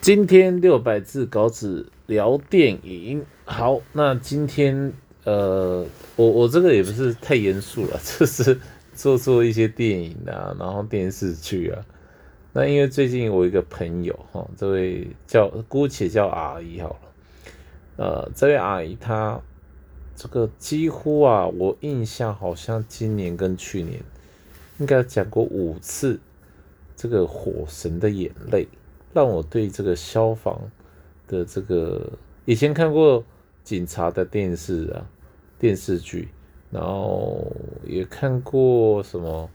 今天六百字稿纸聊电影，好，那今天呃，我我这个也不是太严肃了，就是做做一些电影啊，然后电视剧啊。那因为最近我一个朋友哈，这位叫姑且叫阿姨好了，呃，这位阿姨她这个几乎啊，我印象好像今年跟去年应该讲过五次这个《火神的眼泪》。让我对这个消防的这个以前看过警察的电视啊电视剧，然后也看过什么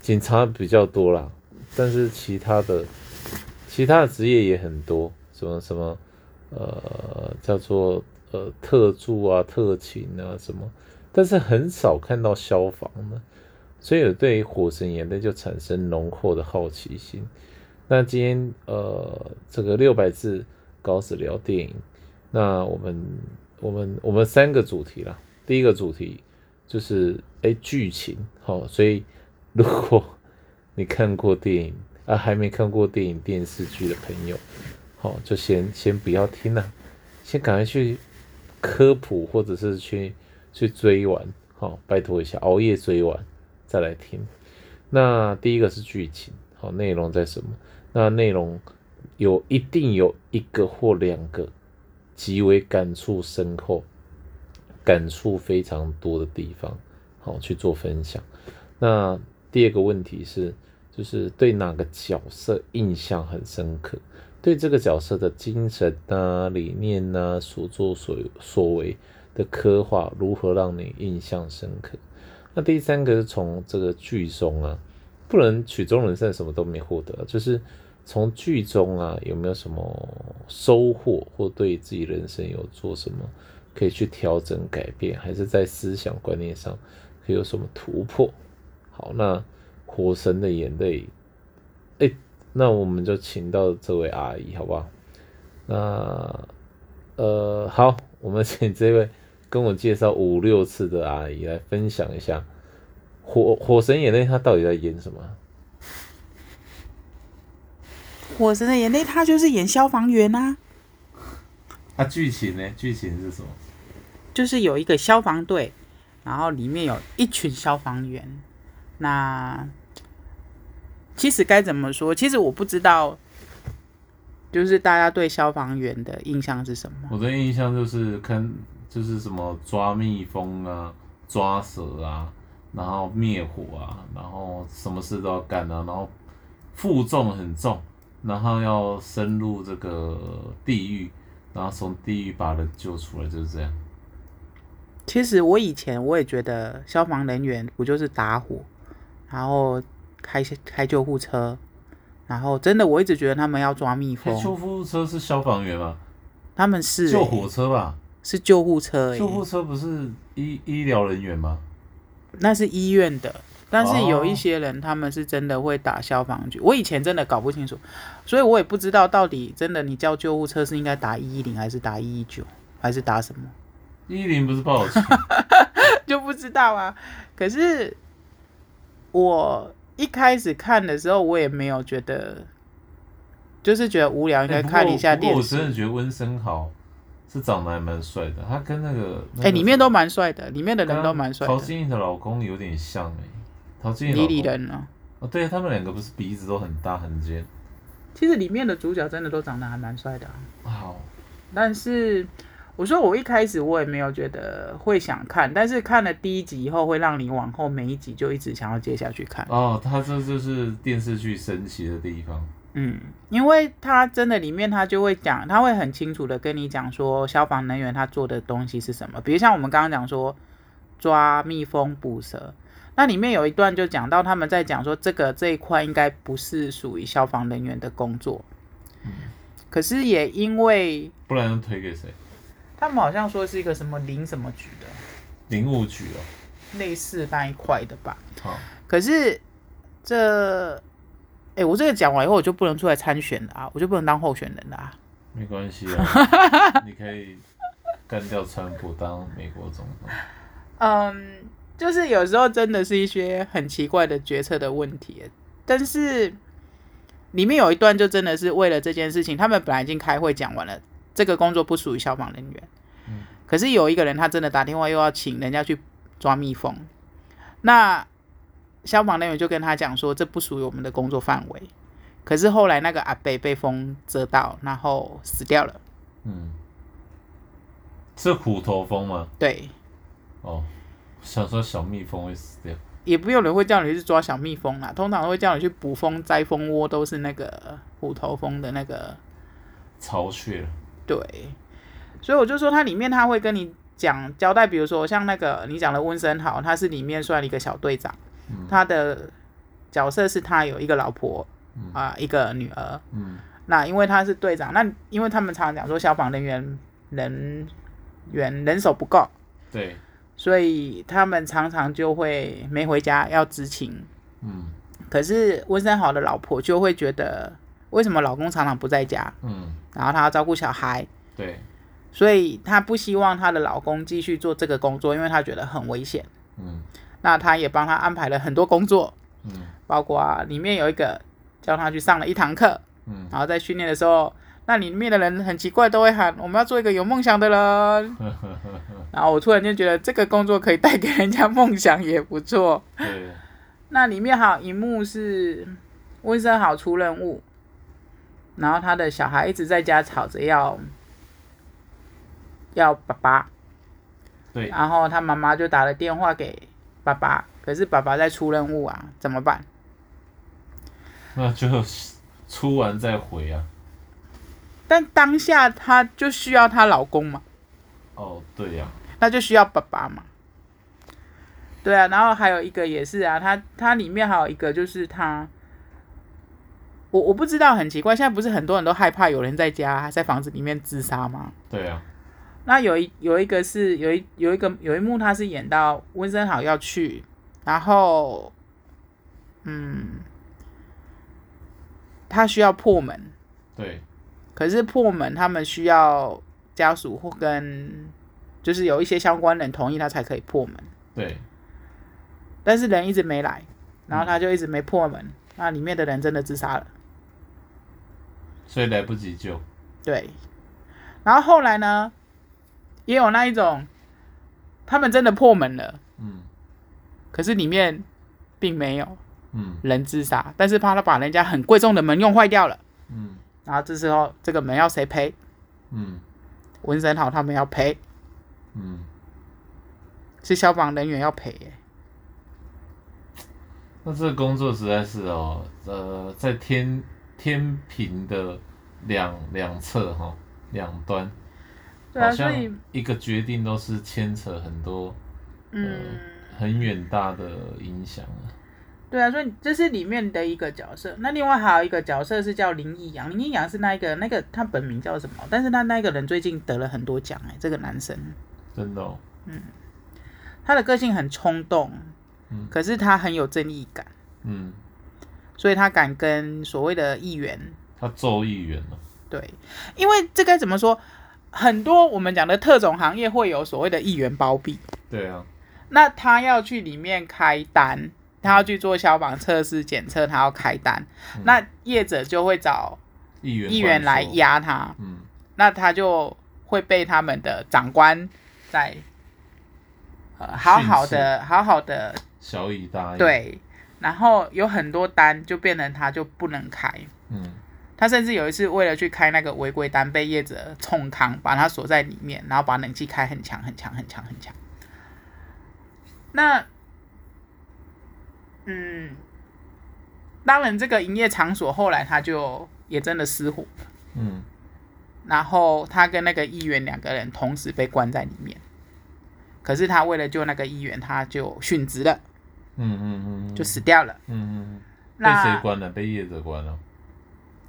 警察比较多啦，但是其他的其他的职业也很多，什么什么呃叫做呃特助啊特勤啊什么，但是很少看到消防的，所以我对火神眼泪就产生浓厚的好奇心。那今天呃，这个六百字稿子聊电影，那我们我们我们三个主题啦。第一个主题就是哎剧情，好，所以 如果 你看过电影啊，还没看过电影电视剧的朋友，好，就先先不要听了，先赶快去科普或者是去去追完，好，拜托一下，熬夜追完再来听。那第一个是剧情，好，内容在什么？那内容有一定有一个或两个极为感触深厚、感触非常多的地方，好去做分享。那第二个问题是，就是对哪个角色印象很深刻？对这个角色的精神啊、理念啊、所作所所为的刻画，如何让你印象深刻？那第三个是从这个剧中啊。不能曲终人散，什么都没获得，就是从剧中啊有没有什么收获，或对自己人生有做什么可以去调整改变，还是在思想观念上可以有什么突破？好，那火神的眼泪，哎，那我们就请到这位阿姨，好不好？那呃，好，我们请这位跟我介绍五六次的阿姨来分享一下。火火神眼泪，他到底在演什么？火神的眼泪，他就是演消防员啊。啊，剧情呢？剧情是什么？就是有一个消防队，然后里面有一群消防员。那其实该怎么说？其实我不知道，就是大家对消防员的印象是什么？我的印象就是看，就是什么抓蜜蜂啊，抓蛇啊。然后灭火啊，然后什么事都要干啊，然后负重很重，然后要深入这个地狱，然后从地狱把人救出来，就是这样。其实我以前我也觉得消防人员不就是打火，然后开开救护车，然后真的我一直觉得他们要抓蜜蜂。救护车是消防员吗？他们是救火车吧？是救护车。救护车不是医医疗人员吗？那是医院的，但是有一些人他们是真的会打消防局。我以前真的搞不清楚，所以我也不知道到底真的你叫救护车是应该打一一零还是打一一九还是打什么？一一零不是报警，就不知道啊。可是我一开始看的时候，我也没有觉得，就是觉得无聊，应该看一下电视。我真的觉得温森豪。是长得还蛮帅的，他跟那个哎，里面都蛮帅的，里面的人都蛮帅。陶晶莹的老公有点像哎，陶晶莹李李人呢？哦，对啊他们两个不是鼻子都很大很尖。其实里面的主角真的都长得还蛮帅的。啊好，但是我说我一开始我也没有觉得会想看，但是看了第一集以后，会让你往后每一集就一直想要接下去看。哦，他这就是电视剧神奇的地方。嗯，因为他真的里面他就会讲，他会很清楚的跟你讲说消防人员他做的东西是什么。比如像我们刚刚讲说抓蜜蜂捕蛇，那里面有一段就讲到他们在讲说这个这一块应该不是属于消防人员的工作。嗯，可是也因为不然推给谁？他们好像说是一个什么林什么局的林务局哦，类似那一块的吧。好，可是这。哎，我这个讲完以后，我就不能出来参选了啊！我就不能当候选人了啊！没关系啊，你可以干掉川普当美国总统。嗯，就是有时候真的是一些很奇怪的决策的问题，但是里面有一段就真的是为了这件事情，他们本来已经开会讲完了，这个工作不属于消防人员。嗯可是有一个人他真的打电话又要请人家去抓蜜蜂，那消防人员就跟他讲说这不属于我们的工作范围。可是后来那个阿北被风蛰到，然后死掉了。嗯，是虎头蜂吗？对，哦，想说小蜜蜂会死掉。也不有人会叫你去抓小蜜蜂啦，通常会叫你去捕蜂、摘蜂窝，都是那个虎头蜂的那个巢穴了。对。所以我就说，它里面他会跟你讲交代，比如说像那个你讲的温森豪，他是里面算一个小队长，嗯他的角色是他有一个老婆嗯啊、一个女儿。嗯那因为他是队长，那因为他们常常讲说消防人员人员人手不够，对，所以他们常常就会没回家要执勤。嗯。可是温森豪的老婆就会觉得，为什么老公常常不在家，嗯，然后她要照顾小孩，对，所以她不希望她的老公继续做这个工作，因为她觉得很危险。嗯。那她也帮他安排了很多工作，嗯。包括里面有一个叫他去上了一堂课，嗯。然后在训练的时候，那里面的人很奇怪，都会喊我们要做一个有梦想的人。然后我突然间觉得这个工作可以带给人家梦想也不错。对，那里面还有一幕是温森豪出任务，然后他的小孩一直在家吵着要要爸爸，对，然后他妈妈就打了电话给爸爸，可是爸爸在出任务啊，怎么办？那就出完再回啊。但当下她就需要她老公嘛，哦，对呀、那就需要爸爸嘛。对啊，然后还有一个也是啊，它它里面还有一个就是他，我我不知道很奇怪，现在不是很多人都害怕有人在家在房子里面自杀吗？对啊、那有一有一个是有一有一个有一幕他是演到温森豪要去，然后嗯，他需要破门，对，可是破门他们需要家属或跟就是有一些相关人同意他才可以破门，对，但是人一直没来，然后他就一直没破门，那里面的人真的自杀了。所以来不及救。对，然后后来呢，也有那一种，他们真的破门了，嗯。可是里面并没有嗯。人自杀，但是怕他把人家很贵重的门用坏掉了，嗯。然后这时候这个门要谁赔？嗯。文森豪他们要赔，嗯，是消防人员要赔耶。那这个工作实在是哦，呃，在天天平的两两侧哈、两端，对啊，好像所以一个决定都是牵扯很多嗯，很远大的影响啊。对啊，所以这是里面的一个角色。那另外还有一个角色是叫林义阳，林义阳是那一个那个他本名叫什么？但是他那个人最近得了很多奖哎，这个男生。真的、哦，他的个性很冲动，嗯。可是他很有正义感，嗯，所以他敢跟所谓的议员他揍议员了，对，因为这该怎么说？很多我们讲的特种行业会有所谓的议员包庇，对啊，那他要去里面开单，他要去做消防测试检测，他要开单，那业者就会找议员议员来，压他，嗯。那他就会被他们的长官在呃好好的好好的小以大义，，对，然后有很多单就变成他就不能开。嗯。他甚至有一次为了去开那个违规单，被业者冲康，把他锁在里面，然后把冷气开很强很强很强很强。那，嗯，当然这个营业场所后来他就也真的失火，嗯然后他跟那个议员两个人同时被关在里面。可是他为了救那个议员，他就殉职了，嗯嗯嗯，就死掉了。嗯嗯嗯，被那谁关了？被业者关了，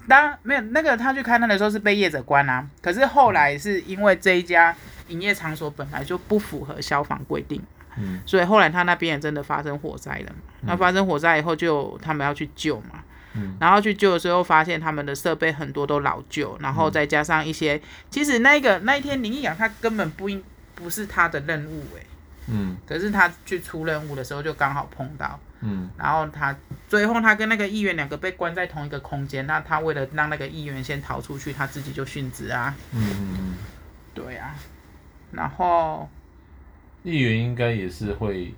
当然没有那个他去开单的时候是被业者关啊，可是后来是因为这一家营业场所本来就不符合消防规定，嗯所以后来他那边也真的发生火灾了嘛。那发生火灾以后就他们要去救嘛，嗯。然后去救的时候发现他们的设备很多都老旧，然后再加上一些，其实那个那一天林一阳他根本不应不是他的任务诶、嗯。可是他去出任务的时候就刚好碰到，嗯。然后他最后他跟那个议员两个被关在同一个空间，那他为了让那个议员先逃出去，他自己就殉职啊，嗯嗯，对啊，然后议员应该也是会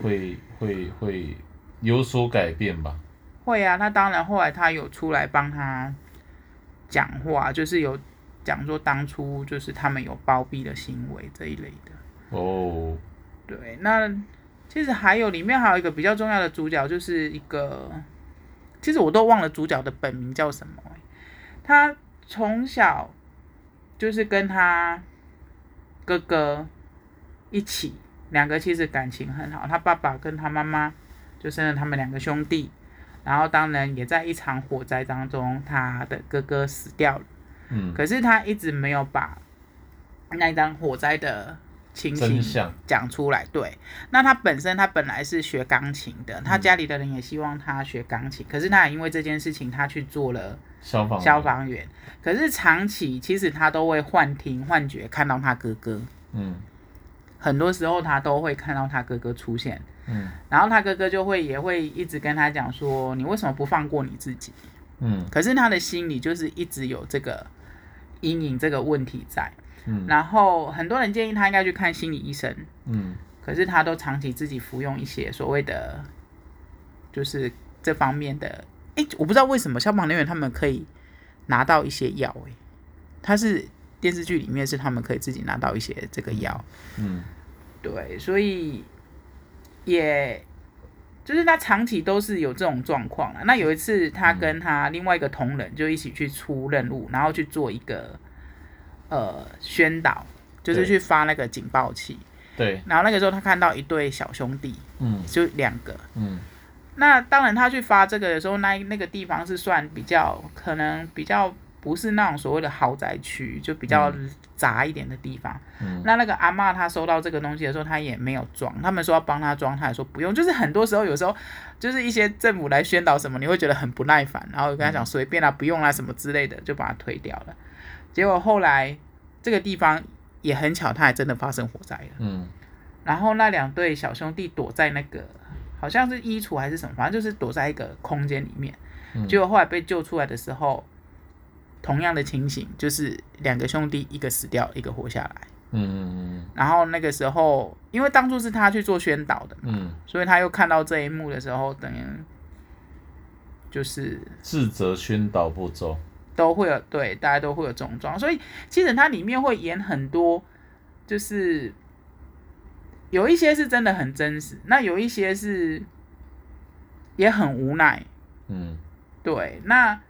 会会会有所改变吧？会啊，那当然后来他有出来帮他讲话，就是有讲说当初就是他们有包庇的行为这一类的。哦，对，那其实还有里面还有一个比较重要的主角，就是一个，其实我都忘了主角的本名叫什么欸、他从小就是跟他哥哥一起，两个其实感情很好。他爸爸跟他妈妈就生了他们两个兄弟，然后当然也在一场火灾当中，他的哥哥死掉了。嗯，可是他一直没有把那一张火灾的情形讲出来。对，那他本身他本来是学钢琴的，嗯他家里的人也希望他学钢琴，可是他也因为这件事情，他去做了消防消，防员。可是长期其实他都会幻听幻觉看到他哥哥，嗯很多时候他都会看到他哥哥出现，嗯然后他哥哥就会也会一直跟他讲说，你为什么不放过你自己？嗯可是他的心里就是一直有这个阴影这个问题在。嗯然后很多人建议他应该去看心理医生，嗯可是他都长期自己服用一些所谓的，就是这方面的。哎，我不知道为什么消防人员他们可以拿到一些药，哎，他是电视剧里面是他们可以自己拿到一些这个药，嗯对，所以也就是他长期都是有这种状况了。那有一次，他跟他另外一个同仁就一起去出任务，然后去做一个呃宣导，就是去发那个警报器。对，然后那个时候他看到一对小兄弟，嗯就两个。嗯那当然，他去发这个的时候，那那个地方是算比较可能比较不是那种所谓的豪宅区，就比较杂一点的地方。嗯那那个阿妈她收到这个东西的时候，她也没有装，他们说要帮她装，她也说不用。就是很多时候，有时候就是一些政府来宣导什么，你会觉得很不耐烦，然后跟他讲随便啦、不用啦什么之类的，就把它推掉了。结果后来这个地方也很巧，它还真的发生火灾了。嗯然后那两对小兄弟躲在那个好像是衣橱还是什么，反正就是躲在一个空间里面。嗯结果后来被救出来的时候，同样的情形，就是两个兄弟一个死掉，一个活下来。嗯嗯然后那个时候，因为当初是他去做宣导的嘛，嗯，所以他又看到这一幕的时候，等于就是自责宣导不周，都会有对大家都会有这种状，所以其实它里面会演很多，就是有一些是真的很真实，那有一些是也很无奈，嗯。对，那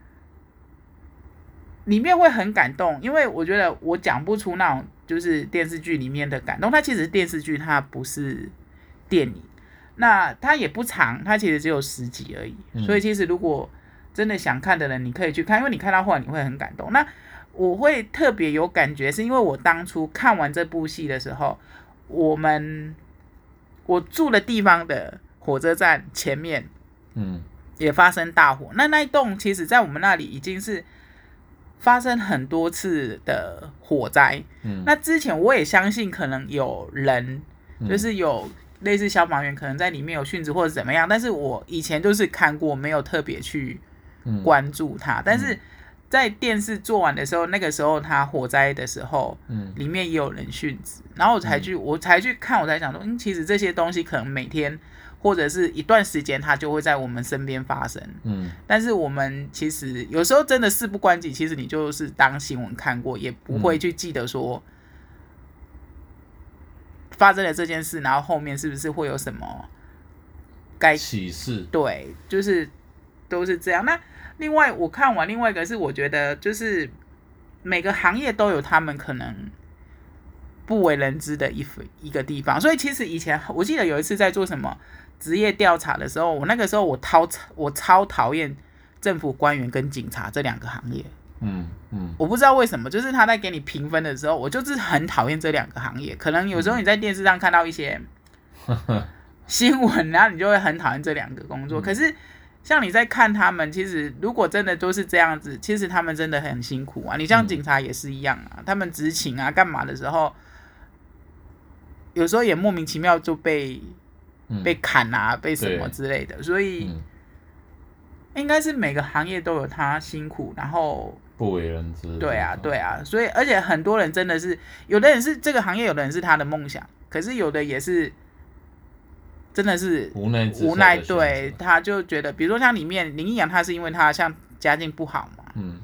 里面会很感动，因为我觉得我讲不出那种就是电视剧里面的感动，它其实是电视剧，它不是电影。那它也不长，它其实只有十集而已，嗯所以其实如果真的想看的人，你可以去看，因为你看到后来你会很感动。那我会特别有感觉，是因为我当初看完这部戏的时候，我们我住的地方的火车站前面嗯也发生大火。那那一栋其实在我们那里已经是发生很多次的火灾。嗯，那之前我也相信可能有人，嗯。就是有类似消防员可能在里面有殉职或者怎么样，但是我以前就是看过，没有特别去嗯。关注它。但是在电视做完的时候，那个时候它火灾的时候，嗯。里面也有人殉职，然后我才去，我才去看，我才想说，嗯，其实这些东西可能每天或者是一段时间，它就会在我们身边发生。嗯但是我们其实有时候真的事不关己，其实你就是当新闻看过，也不会去记得说发生了这件事，然后后面是不是会有什么该启示，对，就是都是这样。那另外我看完另外一个是，我觉得就是每个行业都有他们可能不为人知的一一个地方。所以其实以前我记得有一次在做什么职业调查的时候，我那个时候我超我超讨厌政府官员跟警察这两个行业。嗯嗯我不知道为什么，就是他在给你评分的时候，我就是很讨厌这两个行业。可能有时候你在电视上看到一些 新闻，然后你就会很讨厌这两个工作。可是像你在看他们，其实如果真的都是这样子，其实他们真的很辛苦啊。你像警察也是一样啊，他们执勤啊干嘛的时候，有时候也莫名其妙就被嗯被砍啊，被什么之类的，所以嗯。应该是每个行业都有他辛苦，然后不为人知。对啊，对啊，所以而且很多人真的是，有的人是这个行业，有的人是他的梦想，可是有的也是真的是无奈无奈，对，他就觉得，比如说像里面林一阳，他是因为他像家境不好嘛，嗯。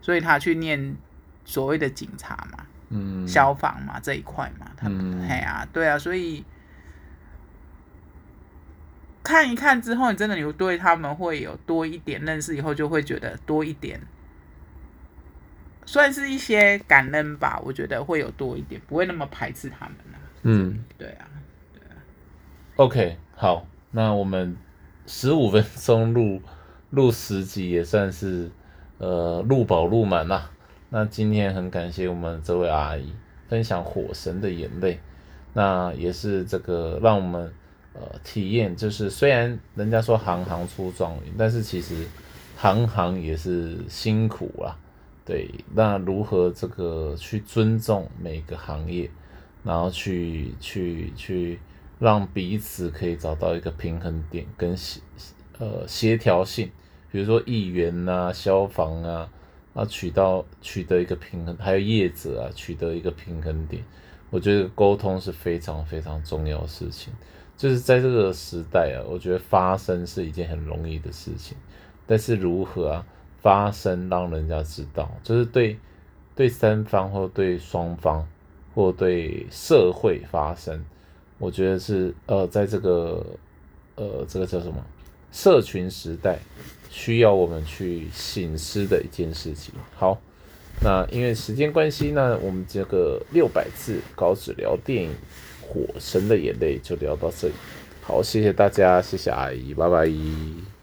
所以他去念所谓的警察嘛，嗯，消防嘛这一块嘛，他们嗯。嘿啊，对啊，所以看一看之后，你真的有对他们会有多一点认识，以后就会觉得多一点，算是一些感恩吧。我觉得会有多一点，不会那么排斥他们啊。嗯对啊，，OK，好，那我们十五分钟录录十集也算是呃录饱录满啦。那今天很感谢我们这位阿姨分享《火神的眼泪》，那也是这个让我们呃体验，就是虽然人家说行行出状元，但是其实行行也是辛苦啦。对，那如何这个去尊重每个行业，然后去去去让彼此可以找到一个平衡点跟协呃协调性，比如说议员呐、消防啊，啊取到取得一个平衡，还有业者啊取得一个平衡点，我觉得沟通是非常非常重要的事情。就是在这个时代啊，我觉得发声是一件很容易的事情，但是如何啊发声让人家知道，就是对对三方或对双方或对社会发声，我觉得是呃在这个呃这个叫什么社群时代需要我们去醒思的一件事情。好，那因为时间关系呢，我们这个六百字稿纸聊电影《火神的眼泪》就聊到这里。好，谢谢大家，谢谢阿姨，拜拜。